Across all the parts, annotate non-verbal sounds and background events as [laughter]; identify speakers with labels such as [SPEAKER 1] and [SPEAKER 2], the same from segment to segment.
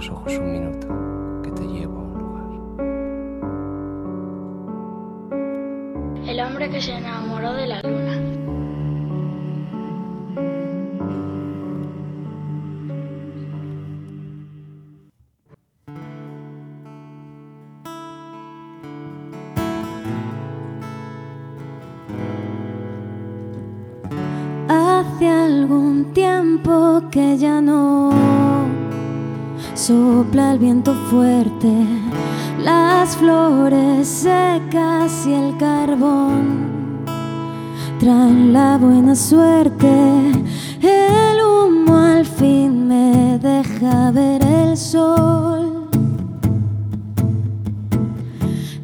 [SPEAKER 1] los ojos un minuto, que te llevo a un
[SPEAKER 2] lugar. El hombre que se enamoró de la luna.
[SPEAKER 3] Hace algún tiempo que ya no sopla el viento fuerte, las flores secas y el carbón traen la buena suerte. El humo al fin me deja ver el sol.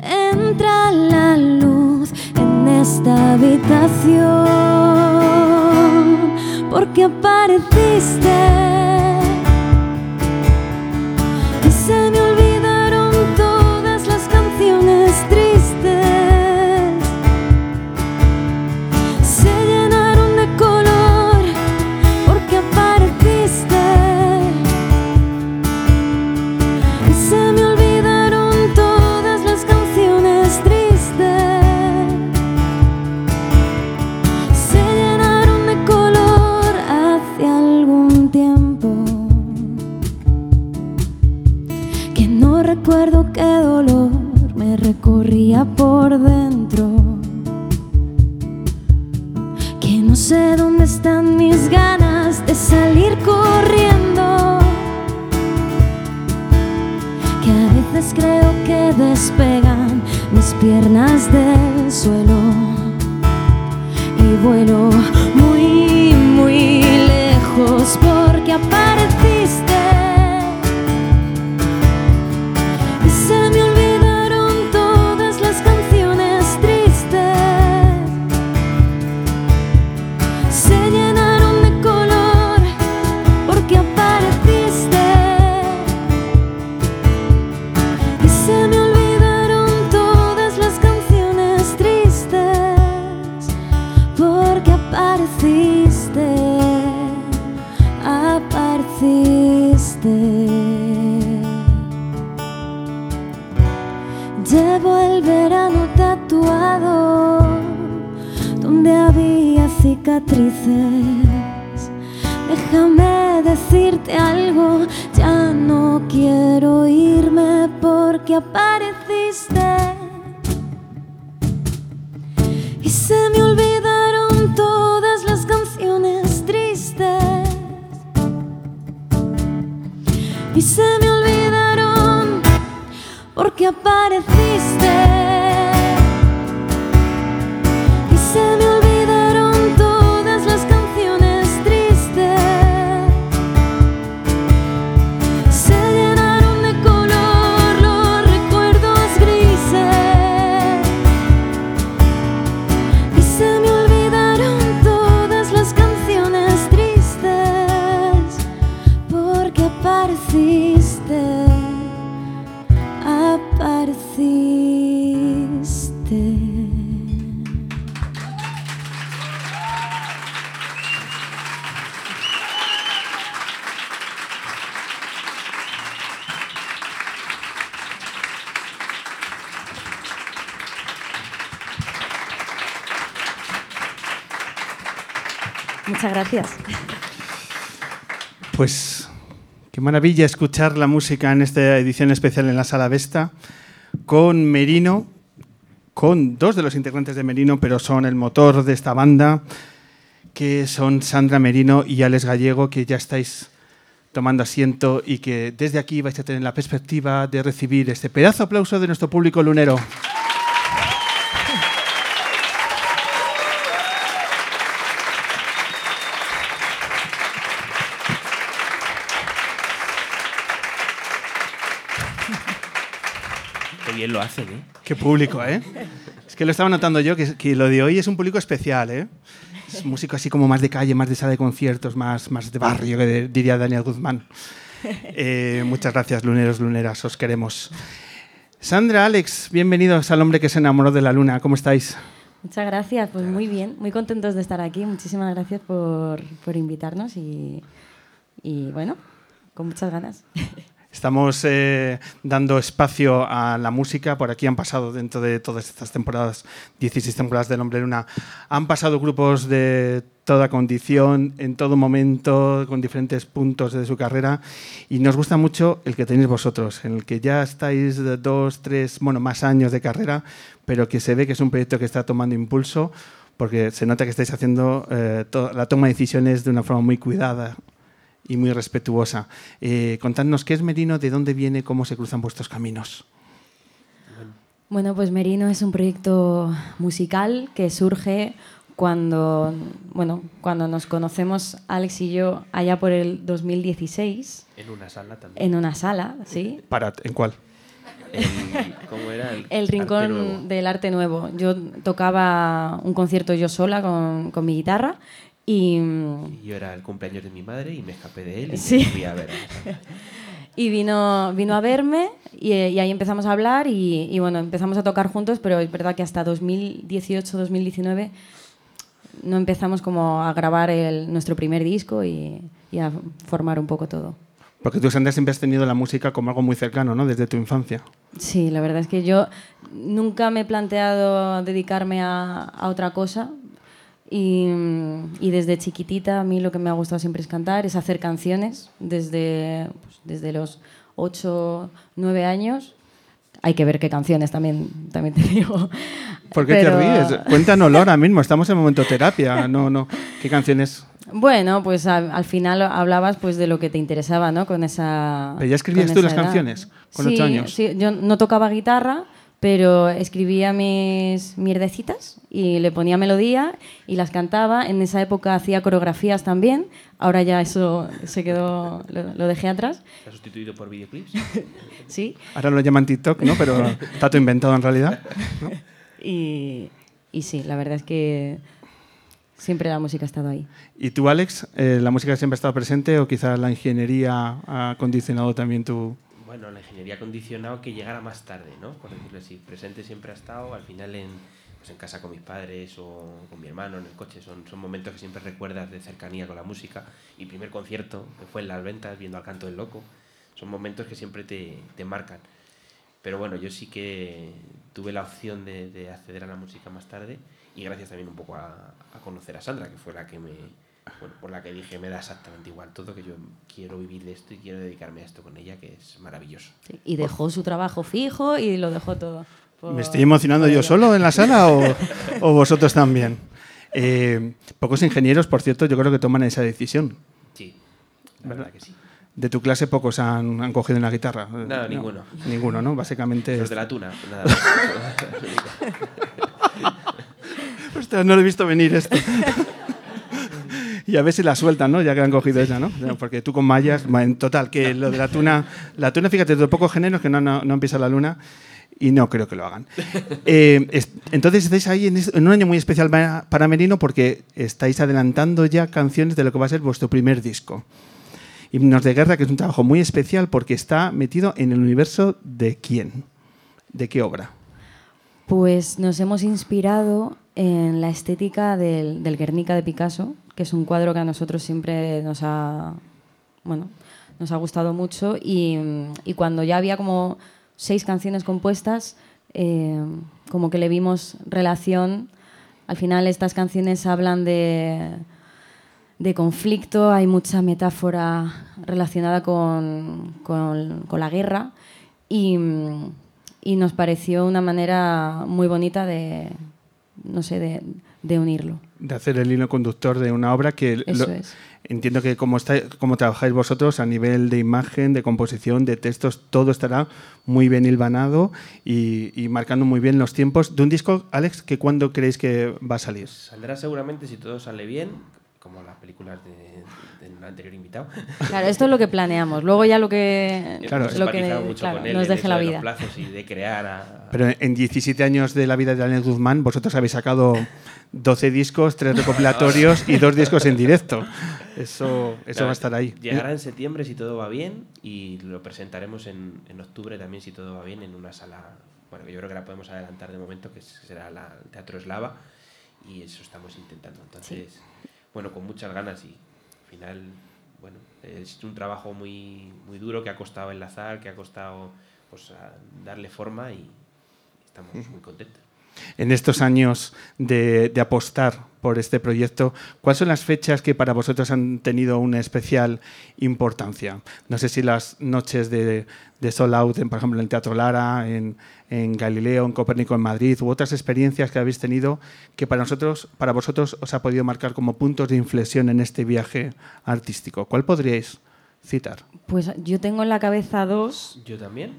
[SPEAKER 3] Entra la luz en esta habitación
[SPEAKER 4] maravilla escuchar la música en esta edición especial en la Sala Vesta con Merino, con dos de los integrantes de Merino, pero son el motor de esta banda, que son Sandra Merino y Alex Gallego, que ya estáis tomando asiento y que desde aquí vais a tener la perspectiva de recibir este pedazo de aplauso de nuestro público lunero.
[SPEAKER 1] Bien lo hacen, ¿eh?
[SPEAKER 4] Qué público, ¿eh? Es que lo estaba notando yo, que, que lo de hoy es un público especial, ¿eh? Es músico así como más de calle, más de sala de conciertos, más, más de barrio, que de- diría Daniel Guzmán. [laughs] Eh, muchas gracias, luneros, luneras, os queremos. Sandra, Alex, bienvenidos al hombre que se enamoró de la luna. ¿Cómo estáis?
[SPEAKER 5] Muchas gracias, pues muy bien, muy contentos de estar aquí. Muchísimas gracias por, por invitarnos y, y, bueno, con muchas ganas. [laughs]
[SPEAKER 4] Estamos eh, dando espacio a la música. Por aquí han pasado, dentro de todas estas temporadas, 16 temporadas del Hombre Luna, han pasado grupos de toda condición, en todo momento, con diferentes puntos de su carrera. Y nos gusta mucho el que tenéis vosotros, en el que ya estáis dos, tres, bueno, más años de carrera, pero que se ve que es un proyecto que está tomando impulso, porque se nota que estáis haciendo eh, la toma de decisiones de una forma muy cuidada y muy respetuosa. Eh, contadnos qué es Merino, de dónde viene, cómo se cruzan vuestros caminos.
[SPEAKER 3] Bueno, pues Merino es un proyecto musical que surge cuando, bueno, cuando nos conocemos Alex y yo allá por el 2016
[SPEAKER 5] En una sala también.
[SPEAKER 3] en una sala, ¿sí?
[SPEAKER 4] Para, ¿En cuál?
[SPEAKER 5] El- ¿Cómo era? El,
[SPEAKER 3] El
[SPEAKER 5] Arte
[SPEAKER 3] Rincón
[SPEAKER 5] Nuevo.
[SPEAKER 3] del Arte Nuevo. Yo tocaba un concierto yo sola con, con mi guitarra y,
[SPEAKER 5] Y yo era el cumpleaños de mi madre y me escapé de él y
[SPEAKER 3] Sí.
[SPEAKER 5] fui a ver. [laughs]
[SPEAKER 3] y vino, vino a verme y, y ahí empezamos a hablar y, y, bueno, empezamos a tocar juntos, pero es verdad que hasta 2018-2019 no empezamos como a grabar el- nuestro primer disco y, y a formar un poco todo.
[SPEAKER 4] Porque tú, Sandra, siempre has tenido la música como algo muy cercano, ¿no? Desde tu infancia.
[SPEAKER 3] Sí, la verdad es que yo nunca me he planteado dedicarme a, a otra cosa y, y desde chiquitita a mí lo que me ha gustado siempre es cantar, es hacer canciones desde, pues, desde los 8, 9 años. Hay que ver qué canciones también, también te digo.
[SPEAKER 4] ¿Por qué
[SPEAKER 3] Pero-
[SPEAKER 4] te ríes? [laughs] Cuéntanoslo ahora mismo, estamos en momento terapia. No, no. ¿Qué canciones?
[SPEAKER 3] Bueno, pues al, al final hablabas pues de lo que te interesaba, ¿no? Con esa.
[SPEAKER 4] ¿Pero ya escribías tú las
[SPEAKER 3] edad.
[SPEAKER 4] canciones con
[SPEAKER 3] sí,
[SPEAKER 4] ocho años?
[SPEAKER 3] Sí, yo no tocaba guitarra, pero escribía mis mierdecitas y le ponía melodía y las cantaba. En esa época hacía coreografías también. Ahora ya eso se quedó, lo, lo dejé atrás.
[SPEAKER 5] ¿Se ha sustituido por videoclips? [laughs]
[SPEAKER 3] Sí.
[SPEAKER 4] Ahora lo llaman TikTok, ¿no? Pero está todo inventado en realidad. [laughs]
[SPEAKER 3] Y, y sí, la verdad es que siempre la música ha estado ahí.
[SPEAKER 4] ¿Y tú, Alex, eh, la música siempre ha estado presente o quizás la ingeniería ha condicionado también tu...
[SPEAKER 5] Bueno, la ingeniería ha condicionado que llegara más tarde, ¿no? Por decirlo así. Presente siempre ha estado, al final en, pues en casa con mis padres o con mi hermano en el coche. Son, son momentos que siempre recuerdas de cercanía con la música. Y primer concierto, que fue en Las Ventas, viendo al canto del loco. Son momentos que siempre te, te marcan. Pero bueno, yo sí que tuve la opción de, de acceder a la música más tarde y gracias también un poco a, a conocer a Sandra, que fue la que me, por la que dije me da exactamente igual todo, que yo quiero vivir de esto y quiero dedicarme a esto con ella, que es maravilloso.
[SPEAKER 3] Sí, Y dejó su trabajo fijo y lo dejó todo. por-
[SPEAKER 4] ¿Me estoy emocionando yo solo en la sala o, o vosotros también? Eh, pocos ingenieros, por cierto, yo creo que toman esa decisión.
[SPEAKER 5] Sí, la verdad que sí.
[SPEAKER 4] De tu clase pocos han, han cogido una guitarra.
[SPEAKER 5] Nada,
[SPEAKER 4] no,
[SPEAKER 5] ninguno.
[SPEAKER 4] Ninguno, ¿no? Básicamente...
[SPEAKER 5] Los
[SPEAKER 4] es-
[SPEAKER 5] de la tuna, nada [laughs] más.
[SPEAKER 4] Ostras, no lo he visto venir esto. [laughs] [laughs] y a ver si la sueltan, ¿no? Ya que han cogido esa, ¿no? Porque tú con mallas, en total, que lo de la tuna, la tuna, fíjate, de pocos géneros que no, no, no empieza la luna y no creo que lo hagan. [laughs] Eh, es- entonces estáis ahí en, es- en un año muy especial para, para Merino porque estáis adelantando ya canciones de lo que va a ser vuestro primer disco. Himnos de Guerra, que es un trabajo muy especial porque está metido en el universo de quién, de qué obra.
[SPEAKER 3] Pues nos hemos inspirado en la estética del, del Guernica de Picasso, que es un cuadro que a nosotros siempre nos ha, bueno, nos ha gustado mucho y, y cuando ya había como seis canciones compuestas, eh, como que le vimos relación. Al final estas canciones hablan de, de conflicto, hay mucha metáfora relacionada con, con- la guerra y, y nos pareció una manera muy bonita de, no sé, de, de unirlo.
[SPEAKER 4] de hacer el hilo conductor de una obra que
[SPEAKER 3] Eso
[SPEAKER 4] lo-
[SPEAKER 3] es.
[SPEAKER 4] entiendo que como está como trabajáis vosotros a nivel de imagen, de composición, de textos, todo estará muy bien hilvanado y, y marcando muy bien los tiempos de un disco, Alex, que cuándo creéis que va a salir.
[SPEAKER 5] Saldrá seguramente, si todo sale bien, como las películas de- del anterior invitado.
[SPEAKER 3] Claro, esto es lo que planeamos. Luego ya lo que,
[SPEAKER 4] Claro.
[SPEAKER 3] Lo que
[SPEAKER 5] mucho
[SPEAKER 3] claro,
[SPEAKER 5] con él
[SPEAKER 3] nos deje la
[SPEAKER 5] de los
[SPEAKER 3] vida.
[SPEAKER 5] plazos y de crear a-
[SPEAKER 4] Pero en 17 años de la vida de Daniel Guzmán, vosotros habéis sacado 12 discos, 3 recopilatorios y 2 discos en directo. Eso, eso
[SPEAKER 5] Claro,
[SPEAKER 4] va a estar ahí.
[SPEAKER 5] Llegará en septiembre si todo va bien y lo presentaremos en, en octubre también si todo va bien en una sala, bueno, que yo creo que la podemos adelantar de momento, que será la, el Teatro Eslava y eso estamos intentando. Entonces, bueno, con muchas ganas y al final, bueno, es un trabajo muy, muy duro que ha costado enlazar, que ha costado pues, darle forma y estamos muy contentos.
[SPEAKER 4] En estos años de, de apostar por este proyecto, ¿cuáles son las fechas que para vosotros han tenido una especial importancia? No sé si las noches de, de Soul Out, en, por ejemplo, en el Teatro Lara, en, en Galileo, en Copérnico, en Madrid, u otras experiencias que habéis tenido que para nosotros, para vosotros, os ha podido marcar como puntos de inflexión en este viaje artístico. ¿Cuál podríais citar?
[SPEAKER 3] Pues yo tengo en la cabeza dos,
[SPEAKER 5] Yo también.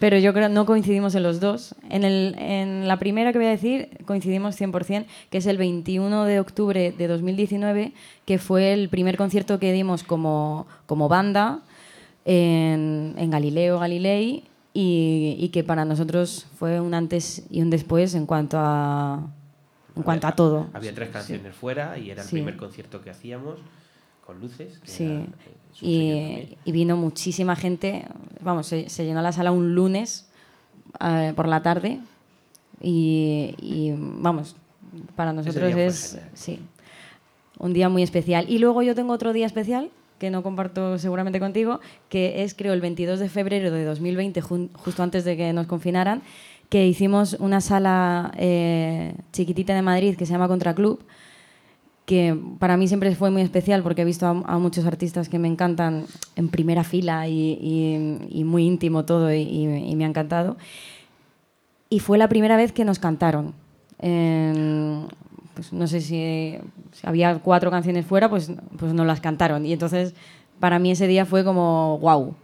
[SPEAKER 3] Pero yo creo no coincidimos en los dos. En, el, en la primera que voy a decir coincidimos 100%, que es el 21 de octubre de 2019, que fue el primer concierto que dimos como, como banda en, en Galileo Galilei y, y que para nosotros fue un antes y un después en cuanto a, en cuanto a todo.
[SPEAKER 5] Había tres canciones fuera y era el
[SPEAKER 3] Sí.
[SPEAKER 5] primer concierto que hacíamos con luces. que
[SPEAKER 3] Sí.
[SPEAKER 5] era, eh,
[SPEAKER 3] Y, vino muchísima gente. Vamos, se, se llenó la sala un lunes eh, por la tarde. Y, y, vamos, para nosotros es sí, un día muy especial. Y luego yo tengo otro día especial que no comparto seguramente contigo, que es creo el 22 de febrero de 2020, jun- justo antes de que nos confinaran, que hicimos una sala eh, chiquitita de Madrid que se llama Contraclub, que para mí siempre fue muy especial porque he visto a, muchos artistas que me encantan en primera fila y, muy íntimo todo y, me ha encantado. Y fue la primera vez que nos cantaron. Pues no sé si, si había cuatro canciones fuera, pues, pues nos las cantaron. Y entonces para mí ese día fue como wow.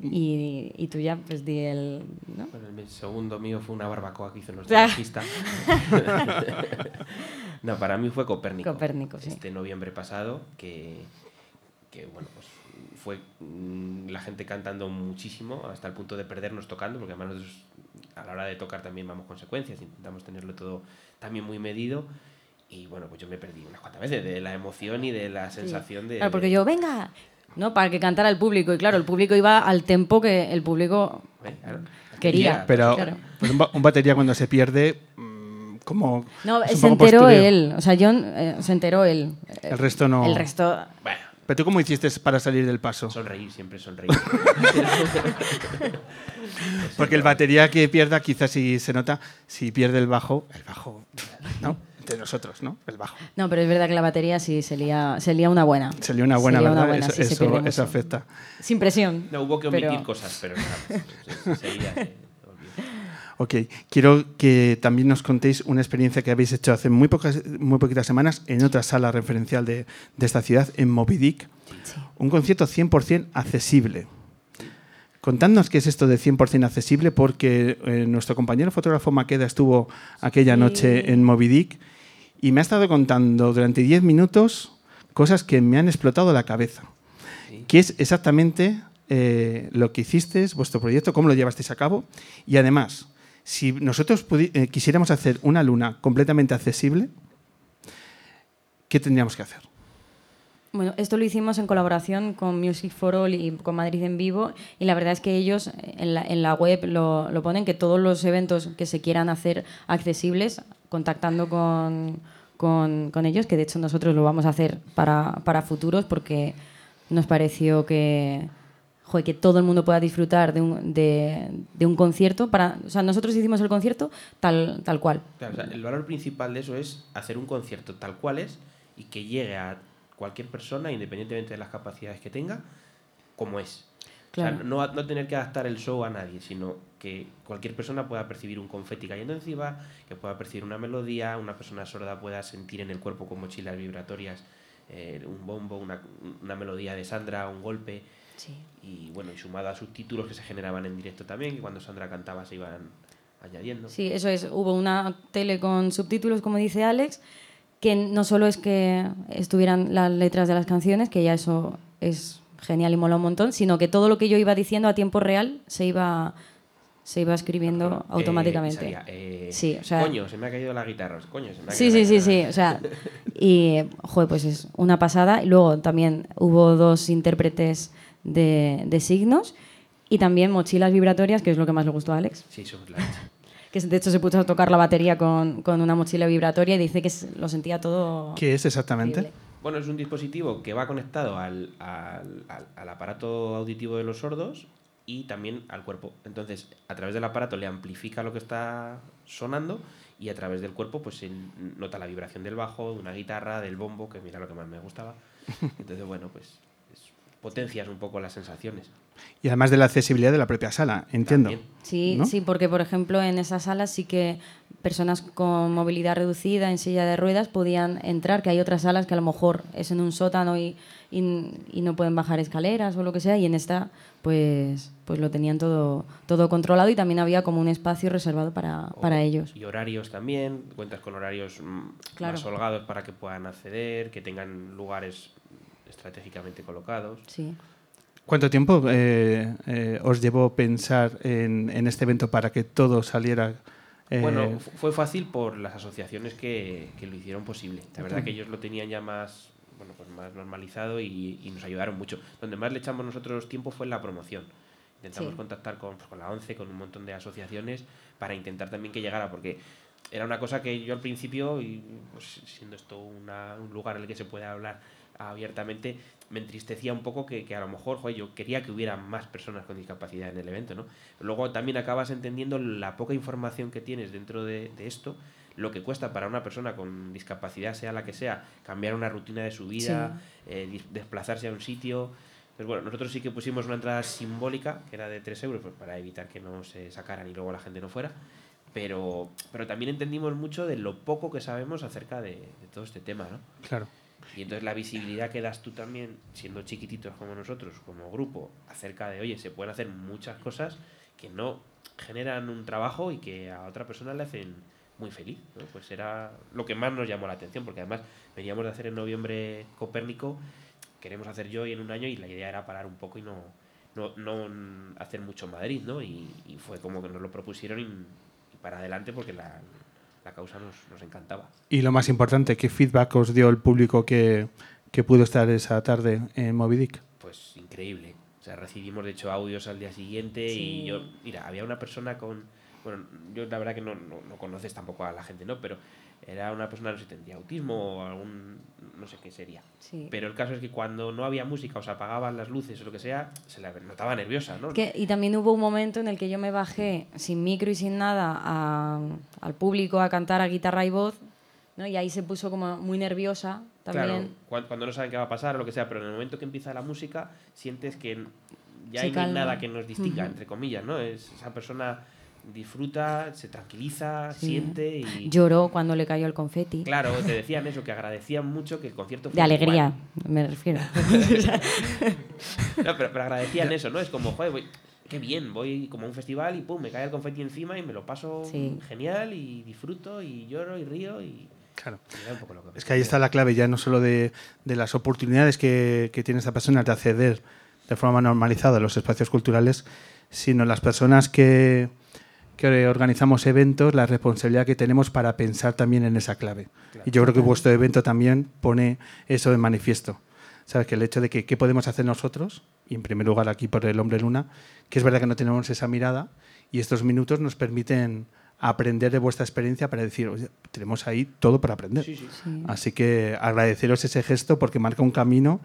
[SPEAKER 3] Y, y tú ya pues di el... ¿no?
[SPEAKER 5] Bueno, el segundo mío fue una barbacoa que hizo nuestro bajista. [laughs] no, para mí fue Copérnico.
[SPEAKER 3] Copérnico, sí.
[SPEAKER 5] Este noviembre pasado, que, que bueno, pues fue mm, la gente cantando muchísimo, hasta el punto de perdernos tocando, porque además nosotros a la hora de tocar también vamos consecuencias, intentamos tenerlo todo también muy medido. Y bueno, pues yo me perdí unas cuantas veces de la emoción y de la sensación de.
[SPEAKER 3] Claro, porque yo, venga, ¿no? Para que cantara el público. Y claro, el público iba al tempo que el público
[SPEAKER 5] Eh,
[SPEAKER 3] quería.
[SPEAKER 4] Pero
[SPEAKER 3] Claro.
[SPEAKER 4] pues un, ba- un batería cuando se pierde, mm, como...
[SPEAKER 3] No, se enteró
[SPEAKER 4] postureo.
[SPEAKER 3] él. O sea, John eh, se enteró él.
[SPEAKER 4] El resto no...
[SPEAKER 3] El resto.
[SPEAKER 5] Bueno,
[SPEAKER 4] ¿Pero tú cómo hiciste para salir del paso?
[SPEAKER 5] sonreír, siempre sonreír. [laughs]
[SPEAKER 4] Porque el batería que pierda, quizás si se nota, si pierde el bajo, el bajo, ¿no? Nosotros, ¿no? El bajo.
[SPEAKER 3] No, pero es verdad que la batería sí se lía, se lía una buena.
[SPEAKER 4] Una buena,
[SPEAKER 3] Se lía una
[SPEAKER 4] ¿verdad?
[SPEAKER 3] buena,
[SPEAKER 4] eso,
[SPEAKER 3] sí, se
[SPEAKER 4] eso-
[SPEAKER 3] pierde
[SPEAKER 4] eso
[SPEAKER 3] mucho.
[SPEAKER 4] afecta.
[SPEAKER 3] Sin presión.
[SPEAKER 5] No, hubo que omitir
[SPEAKER 3] Pero-
[SPEAKER 5] cosas, pero nada. [laughs] se- eh.
[SPEAKER 4] Ok, quiero que también nos contéis una experiencia que habéis hecho hace muy, pocas, muy poquitas semanas en otra sala referencial de, de esta ciudad, en Moby Dick. Un concierto 100% accesible. Contadnos qué es esto de 100% accesible, porque eh, nuestro compañero fotógrafo Maqueda estuvo aquella
[SPEAKER 3] Sí.
[SPEAKER 4] noche en Moby Dick y me ha estado contando durante 10 minutos cosas que me han explotado la cabeza.
[SPEAKER 5] Sí.
[SPEAKER 4] ¿Qué es exactamente eh, lo que hicisteis, vuestro proyecto, cómo lo llevasteis a cabo? Y además, si nosotros eh, quisiéramos hacer una luna completamente accesible, ¿qué tendríamos que hacer?
[SPEAKER 3] Bueno, esto lo hicimos en colaboración con Music for All y con Madrid en Vivo y la verdad es que ellos eh, en la, en la web lo, lo ponen que todos los eventos que se quieran hacer accesibles, contactando con, con- con ellos, que de hecho nosotros lo vamos a hacer para, para futuros porque nos pareció que, joder, que todo el mundo pueda disfrutar de un, de, de un concierto. Para, o sea, nosotros hicimos el concierto tal, tal cual.
[SPEAKER 5] Claro, o sea, el valor principal de eso es hacer un concierto tal cual es y que llegue a cualquier persona, independientemente de las capacidades que tenga, como es.
[SPEAKER 3] Claro.
[SPEAKER 5] O sea, no, no tener que adaptar el show a nadie, sino que cualquier persona pueda percibir un confeti cayendo encima, que pueda percibir una melodía, una persona sorda pueda sentir en el cuerpo con mochilas vibratorias eh, un bombo, una, una melodía de Sandra, un golpe.
[SPEAKER 3] Sí.
[SPEAKER 5] Y bueno, y sumado a subtítulos que se generaban en directo también, que cuando Sandra cantaba se iban añadiendo.
[SPEAKER 3] Sí, eso es. Hubo una tele con subtítulos, como dice Alex, que no solo es que estuvieran las letras de las canciones, que ya eso es genial y mola un montón, sino que todo lo que yo iba diciendo a tiempo real se iba, se iba escribiendo
[SPEAKER 5] eh,
[SPEAKER 3] automáticamente.
[SPEAKER 5] salía, eh,
[SPEAKER 3] Sí, o sea-
[SPEAKER 5] Coño, se me ha caído la guitarra. Coño, se me ha
[SPEAKER 3] Sí,
[SPEAKER 5] caído
[SPEAKER 3] sí,
[SPEAKER 5] la
[SPEAKER 3] sí, sí.
[SPEAKER 5] guitarra.
[SPEAKER 3] O sea, [laughs] y, joder, pues es una pasada. Y luego también hubo dos intérpretes de, de signos y también mochilas vibratorias, que es lo que más le gustó a Alex.
[SPEAKER 5] Sí, somos la leche.
[SPEAKER 3] Que de hecho se puso a tocar la batería con, con una mochila vibratoria y dice que lo sentía todo.
[SPEAKER 4] ¿Qué es exactamente?
[SPEAKER 5] Bueno, es un dispositivo que va conectado al, al, al- al aparato auditivo de los sordos y también al cuerpo. Entonces, a través del aparato le amplifica lo que está sonando y a través del cuerpo pues él nota la vibración del bajo, de una guitarra, del bombo, que mira lo que más me gustaba. [laughs] Entonces, bueno, pues es- potencias un poco las sensaciones.
[SPEAKER 4] Y además de la accesibilidad de la propia sala, entiendo.
[SPEAKER 5] También.
[SPEAKER 3] Sí,
[SPEAKER 4] ¿No?
[SPEAKER 3] sí, porque por ejemplo en esas salas sí que personas con movilidad reducida en silla de ruedas podían entrar, que hay otras salas que a lo mejor es en un sótano y, y- y no pueden bajar escaleras o lo que sea, y en esta pues, pues lo tenían todo, todo controlado y también había como un espacio reservado para, para ellos.
[SPEAKER 5] Y horarios también, cuentas con horarios mm,
[SPEAKER 3] Claro.
[SPEAKER 5] más holgados para que puedan acceder, que tengan lugares estratégicamente colocados.
[SPEAKER 3] Sí.
[SPEAKER 4] ¿Cuánto tiempo eh, eh, os llevó pensar en, en este evento para que todo saliera? eh,
[SPEAKER 5] Bueno, fu- fue fácil por las asociaciones que, que lo hicieron posible. La verdad que ellos lo tenían ya más, bueno, pues más normalizado y, y nos ayudaron mucho. Donde más le echamos nosotros tiempo fue en la promoción. Intentamos
[SPEAKER 3] Sí.
[SPEAKER 5] contactar con, pues, con la ONCE, con un montón de asociaciones, para intentar también que llegara, porque era una cosa que yo al principio, y pues, siendo esto una- un lugar en el que se puede hablar abiertamente, me entristecía un poco que, que a lo mejor, joder, yo quería que hubiera más personas con discapacidad en el evento, ¿no? Luego también acabas entendiendo la poca información que tienes dentro de, de esto, lo que cuesta para una persona con discapacidad, sea la que sea, cambiar una rutina de su vida, eh, desplazarse a un sitio. Pues bueno, nosotros sí que pusimos una entrada simbólica, que era de 3 euros, pues para evitar que no se sacaran y luego la gente no fuera. Pero, pero también entendimos mucho de lo poco que sabemos acerca de, de todo este tema, ¿no?
[SPEAKER 4] Claro.
[SPEAKER 5] Y entonces la visibilidad que das tú también, siendo chiquititos como nosotros, como grupo, acerca de, oye, se pueden hacer muchas cosas que no generan un trabajo y que a otra persona le hacen muy feliz. ¿no? Pues era lo que más nos llamó la atención, porque además veníamos de hacer en noviembre Copérnico, queremos hacer yo y en un año y la idea era parar un poco y no, no, no hacer mucho Madrid, ¿no? Y, y fue como que nos lo propusieron y para adelante porque la, la causa nos, nos encantaba.
[SPEAKER 4] Y lo más importante, ¿qué feedback os dio el público que, que pudo estar esa tarde en Moby Dick?
[SPEAKER 5] pues increíble. O sea, recibimos de hecho audios al día siguiente
[SPEAKER 3] Sí.
[SPEAKER 5] y yo, mira, había una persona con, bueno, yo la verdad que no, no, no conoces tampoco a la gente, ¿no? Pero era una persona, no sé, tendría autismo o algún, no sé qué sería.
[SPEAKER 3] Sí.
[SPEAKER 5] Pero el caso es que cuando no había música o se apagaban las luces o lo que sea, se la notaba nerviosa, ¿no?
[SPEAKER 3] Que- y también hubo un momento en el que yo me bajé sin micro y sin nada a- al público a cantar a guitarra y voz, ¿no? y ahí se puso como muy nerviosa
[SPEAKER 5] Claro,
[SPEAKER 3] también.
[SPEAKER 5] cuan- cuando, no saben qué va a pasar o lo que sea, pero en el momento que empieza la música, sientes que ya hay nada que nos distinga, entre comillas, ¿no? Es, esa persona disfruta, se tranquiliza,
[SPEAKER 3] Sí.
[SPEAKER 5] siente y...
[SPEAKER 3] Lloró cuando le cayó el confeti.
[SPEAKER 5] Claro, te decían eso, que agradecían mucho que el concierto
[SPEAKER 3] De alegría,
[SPEAKER 5] igual.
[SPEAKER 3] me refiero. [laughs] [laughs]
[SPEAKER 5] No, pero, pero agradecían eso, ¿no? Es como, joder, voy, qué bien, voy como a un festival y pum, me cae el confeti encima y me lo paso
[SPEAKER 3] Sí.
[SPEAKER 5] genial y disfruto y lloro y río y...
[SPEAKER 4] Claro. Es que ahí está la clave ya no solo de, de las oportunidades que, que tiene esta persona de acceder de forma normalizada a los espacios culturales, sino las personas que, que organizamos eventos, la responsabilidad que tenemos para pensar también en esa clave. Y yo creo que vuestro evento también pone eso en manifiesto. ¿Sabes? Que el hecho de que qué podemos hacer nosotros, y en primer lugar aquí por el hombre luna, que es verdad que no tenemos esa mirada, y estos minutos nos permiten aprender de vuestra experiencia para decir, oye, tenemos ahí todo para aprender.
[SPEAKER 5] Sí, sí.
[SPEAKER 3] Sí.
[SPEAKER 4] Así que agradeceros ese gesto porque marca un camino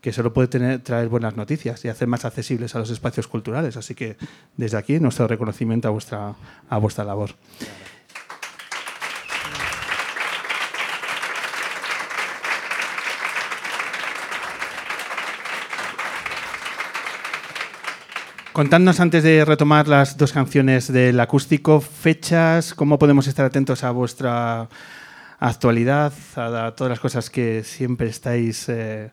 [SPEAKER 4] que solo puede traer buenas noticias y hacer más accesibles a los espacios culturales. Así que desde aquí nuestro reconocimiento a vuestra, a vuestra labor. Contadnos antes de retomar las dos canciones del acústico, fechas, cómo podemos estar atentos a vuestra actualidad, a todas las cosas que siempre estáis eh,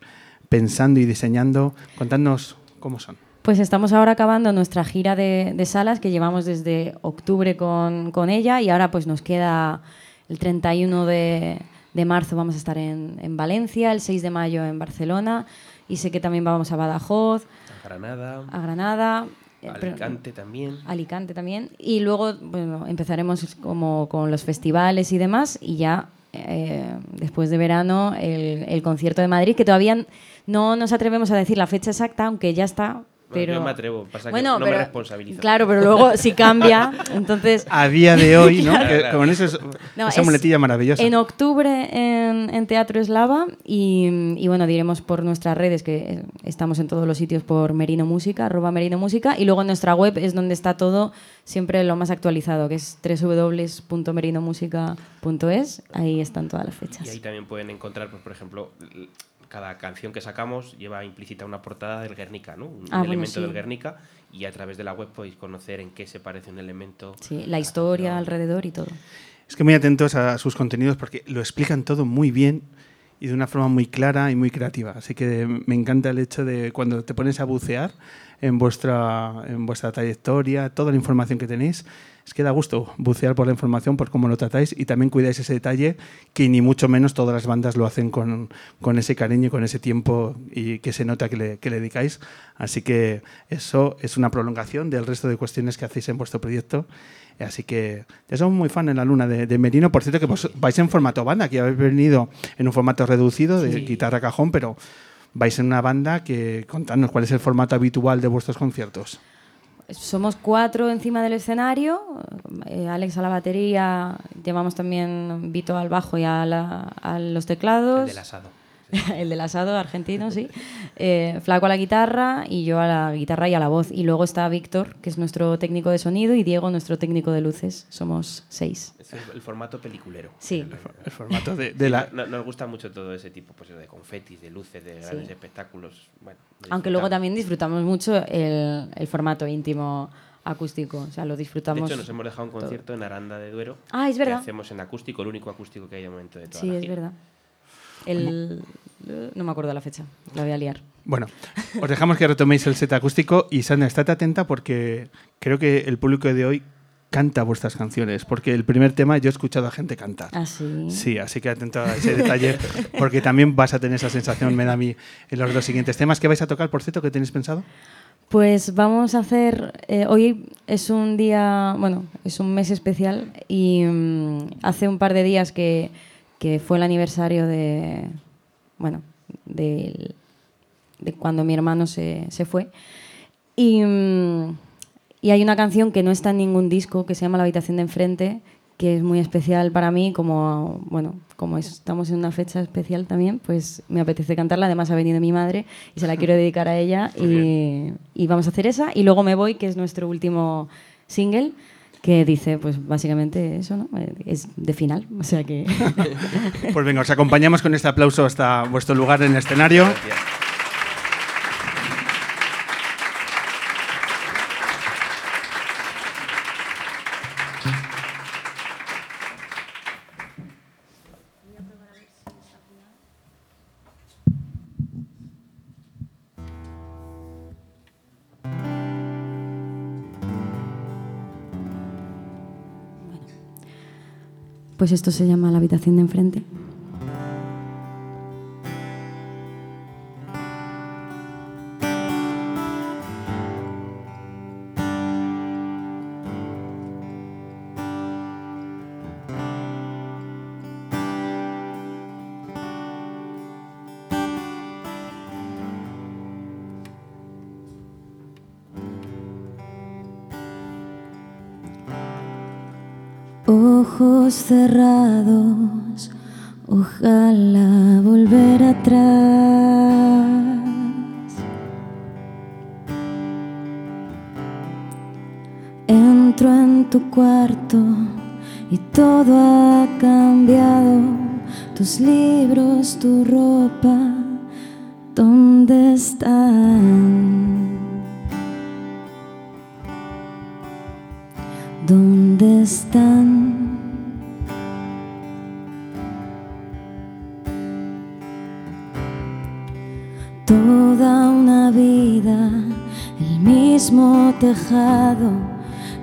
[SPEAKER 4] pensando y diseñando. Contadnos cómo son.
[SPEAKER 3] Pues estamos ahora acabando nuestra gira de, de salas que llevamos desde octubre con, con ella y ahora pues nos queda el 31 de, de marzo vamos a estar en, en Valencia, el 6 de mayo en Barcelona y sé que también vamos a Badajoz,
[SPEAKER 5] A Granada,
[SPEAKER 3] a Granada. eh, pero-
[SPEAKER 5] Alicante también.
[SPEAKER 3] Alicante también. Y luego bueno, empezaremos como con los festivales y demás. Y ya eh, después de verano el, el concierto de Madrid, que todavía no nos atrevemos a decir la fecha exacta, aunque ya está pero
[SPEAKER 5] yo me atrevo, pasa
[SPEAKER 3] bueno,
[SPEAKER 5] que no
[SPEAKER 3] pero,
[SPEAKER 5] me responsabilizo.
[SPEAKER 3] Claro, pero luego si cambia, [laughs] entonces
[SPEAKER 4] A día de hoy, ¿no? [laughs]
[SPEAKER 5] Claro, claro.
[SPEAKER 4] Con eso es,
[SPEAKER 3] No,
[SPEAKER 4] esa
[SPEAKER 3] es
[SPEAKER 4] muletilla maravillosa.
[SPEAKER 3] En octubre en, en Teatro Eslava y, y bueno, diremos por nuestras redes que eh, estamos en todos los sitios por Merino Música, arroba Merino Música y luego en nuestra web es donde está todo siempre lo más actualizado, que es www.merinomusica.es, ahí están todas las fechas.
[SPEAKER 5] Y ahí también pueden encontrar, pues, por ejemplo, cada canción que sacamos lleva implícita una portada del Guernica, ¿no? Un
[SPEAKER 3] Ah, bueno,
[SPEAKER 5] elemento
[SPEAKER 3] sí.
[SPEAKER 5] del Guernica y a través de la web podéis conocer en qué se parece un elemento.
[SPEAKER 3] Sí, la historia alrededor y todo.
[SPEAKER 4] Es que muy atentos a sus contenidos porque lo explican todo muy bien y de una forma muy clara y muy creativa. Así que me encanta el hecho de cuando te pones a bucear en vuestra, en vuestra trayectoria, toda la información que tenéis, es que da gusto bucear por la información, por cómo lo tratáis y también cuidáis ese detalle que ni mucho menos todas las bandas lo hacen con, con ese cariño y con ese tiempo y que se nota que le, que le dedicáis. Así que eso es una prolongación del resto de cuestiones que hacéis en vuestro proyecto. Así que ya somos muy fan en la luna de, de Merino. Por cierto, que vos vais en formato banda, que habéis venido en un formato reducido de
[SPEAKER 5] Sí.
[SPEAKER 4] guitarra cajón, pero vais en una banda que contadnos cuál es el formato habitual de vuestros conciertos.
[SPEAKER 3] Somos cuatro encima del escenario, eh, Alex a la batería, llevamos también Vito al bajo y a, la- los teclados.
[SPEAKER 5] El del asado. [laughs]
[SPEAKER 3] el del asado argentino, sí. Eh, Flaco a la guitarra y yo a la guitarra y a la voz. Y luego está Víctor, que es nuestro técnico de sonido, y Diego, nuestro técnico de luces. Somos seis.
[SPEAKER 5] Es el, el formato peliculero.
[SPEAKER 3] Sí.
[SPEAKER 4] El formato de, de la...
[SPEAKER 5] No- nos gusta mucho todo ese tipo pues, de confetis, de luces, de grandes
[SPEAKER 3] Sí.
[SPEAKER 5] espectáculos. Bueno,
[SPEAKER 3] Aunque luego también disfrutamos mucho el, el formato íntimo acústico. O sea, lo
[SPEAKER 5] De
[SPEAKER 3] disfrutamos.
[SPEAKER 5] hecho, nos hemos dejado un
[SPEAKER 3] todo.
[SPEAKER 5] concierto en Aranda de Duero.
[SPEAKER 3] Ah, es
[SPEAKER 5] Que
[SPEAKER 3] verdad.
[SPEAKER 5] hacemos en acústico, el único acústico que hay de momento de toda
[SPEAKER 3] Sí,
[SPEAKER 5] la
[SPEAKER 3] es
[SPEAKER 5] gira.
[SPEAKER 3] verdad. El, no me acuerdo la fecha, la voy a liar.
[SPEAKER 4] Bueno, os dejamos que retoméis el set acústico y Sandra, estate atenta porque creo que el público de hoy canta vuestras canciones, porque el primer tema yo he escuchado a gente cantar.
[SPEAKER 3] Ah, sí.
[SPEAKER 4] Sí, así que atento a ese detalle, porque también vas a tener esa sensación, me da a mí, en los dos siguientes temas. ¿Qué vais a tocar, por cierto, que tenéis pensado?
[SPEAKER 3] Pues vamos a hacer, eh, hoy es un día, bueno, es un mes especial y mm, hace un par de días que, que fue el aniversario de, bueno, del- de, cuando mi hermano se, se fue. Y, mm, y hay una canción que no está en ningún disco, que se llama La habitación de enfrente, que es muy especial para mí, como, bueno, como estamos en una fecha especial también, pues me apetece cantarla. Además ha venido mi madre y se la quiero dedicar a ella [laughs] y, y vamos a hacer esa. Y luego Me Voy, que es nuestro último single, que dice, pues básicamente eso, ¿no? Eh, Es de final, o sea que... [laughs]
[SPEAKER 4] Pues venga, os acompañamos con este aplauso hasta vuestro lugar en el escenario.
[SPEAKER 5] Gracias.
[SPEAKER 3] Pues esto se llama La habitación de enfrente. Cerrados, ojalá volver atrás. Entro en tu cuarto y todo ha cambiado. Tus libros, tu ropa, ¿dónde están? ¿Dónde están? Tejado.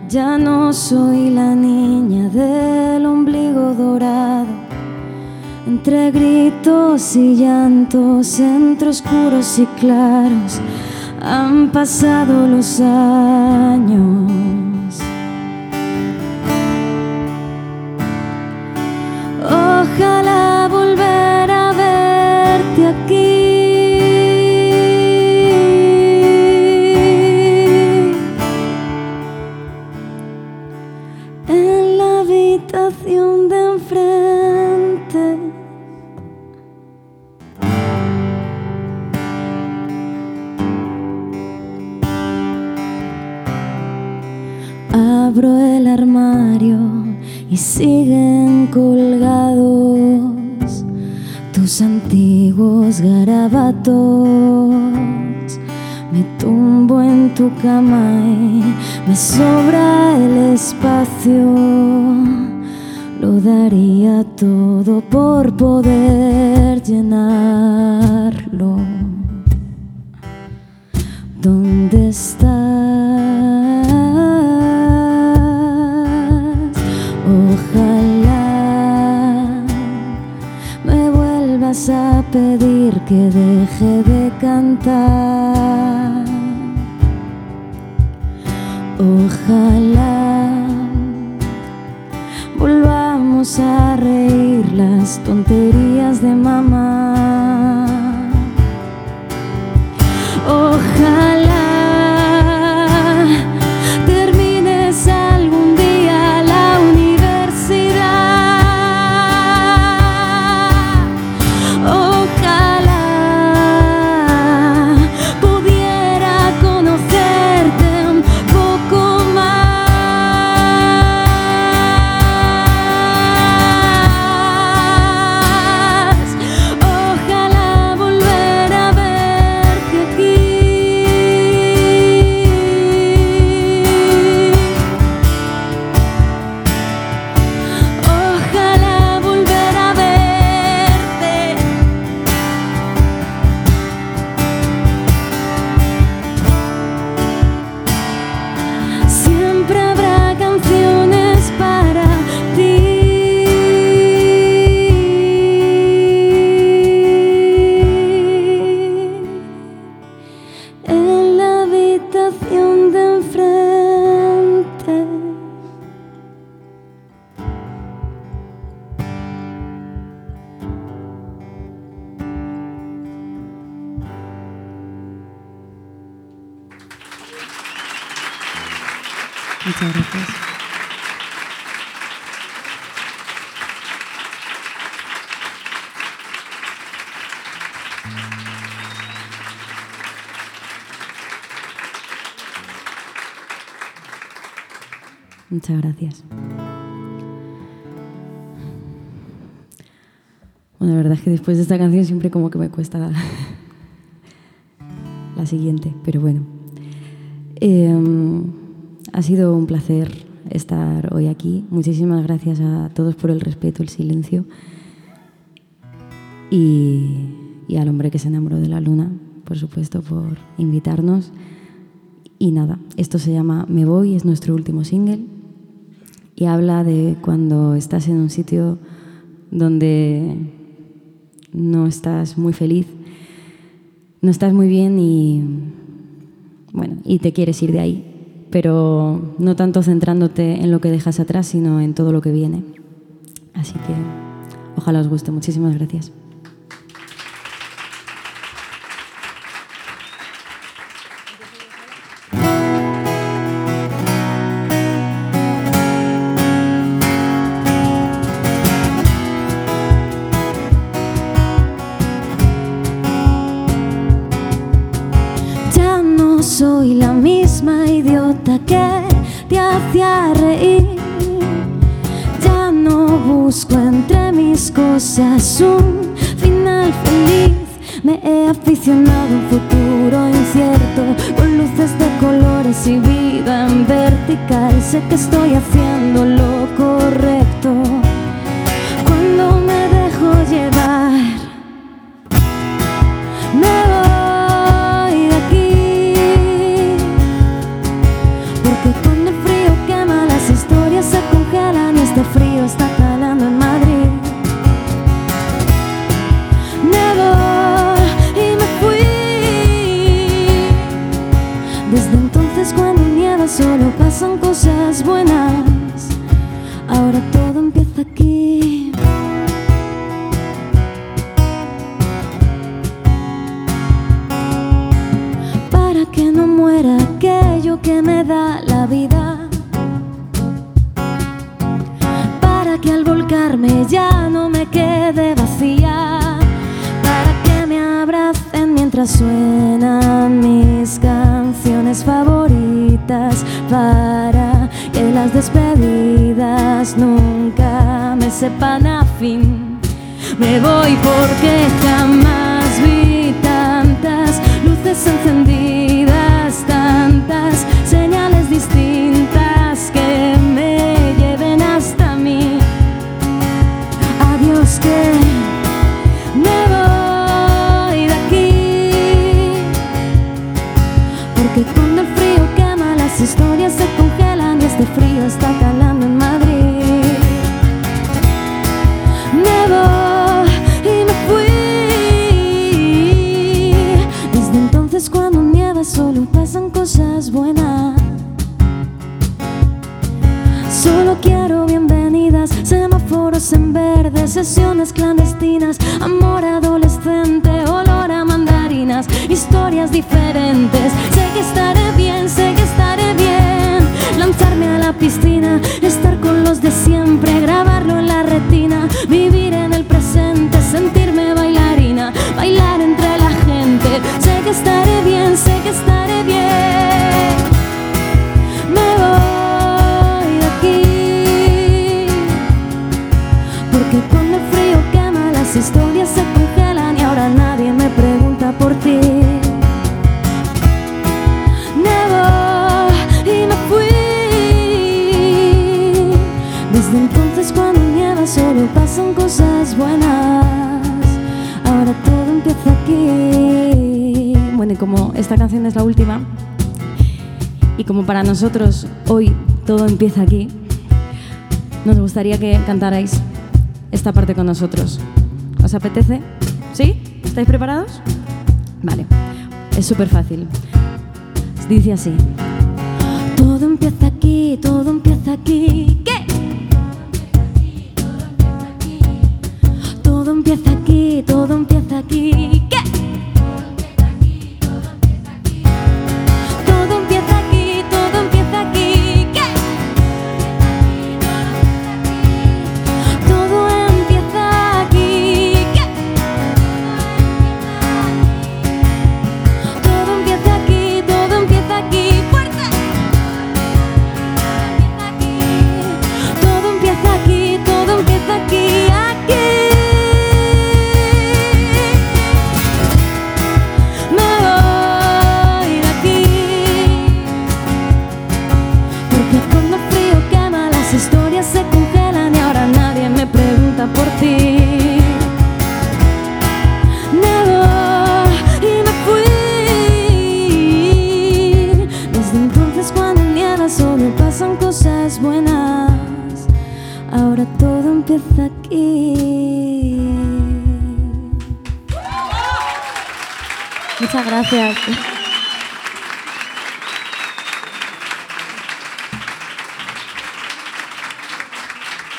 [SPEAKER 3] Ya no soy la niña del ombligo dorado. Entre gritos y llantos, entre oscuros y claros, han pasado los años. Abro el armario y siguen colgados tus antiguos garabatos. Me tumbo en tu cama y me sobra el espacio. Lo daría todo por poder llenarlo. ¿Dónde estás? Vuelvas a pedir que deje de cantar. Ojalá volvamos a reír las tonterías de mamá. Ojalá Muchas gracias. Muchas gracias. Bueno, la verdad es que después de esta canción siempre como que me cuesta [laughs] la siguiente, pero bueno. Eh, ha sido un placer estar hoy aquí. Muchísimas gracias a todos por el respeto, el silencio y, al hombre que se enamoró de la luna, por supuesto, por invitarnos. Y nada, esto se llama Me Voy, es nuestro último single y habla de cuando estás en un sitio donde no estás muy feliz, no estás muy bien y bueno, y te quieres ir de ahí, pero no tanto centrándote en lo que dejas atrás, sino en todo lo que viene. Así que ojalá os guste. Muchísimas gracias. Vertical. Sé para nosotros hoy todo empieza aquí, nos gustaría que cantarais esta parte con nosotros. ¿Os apetece? ¿Sí? ¿Estáis preparados? Vale, es súper fácil. Dice así. Todo empieza aquí, todo empieza aquí.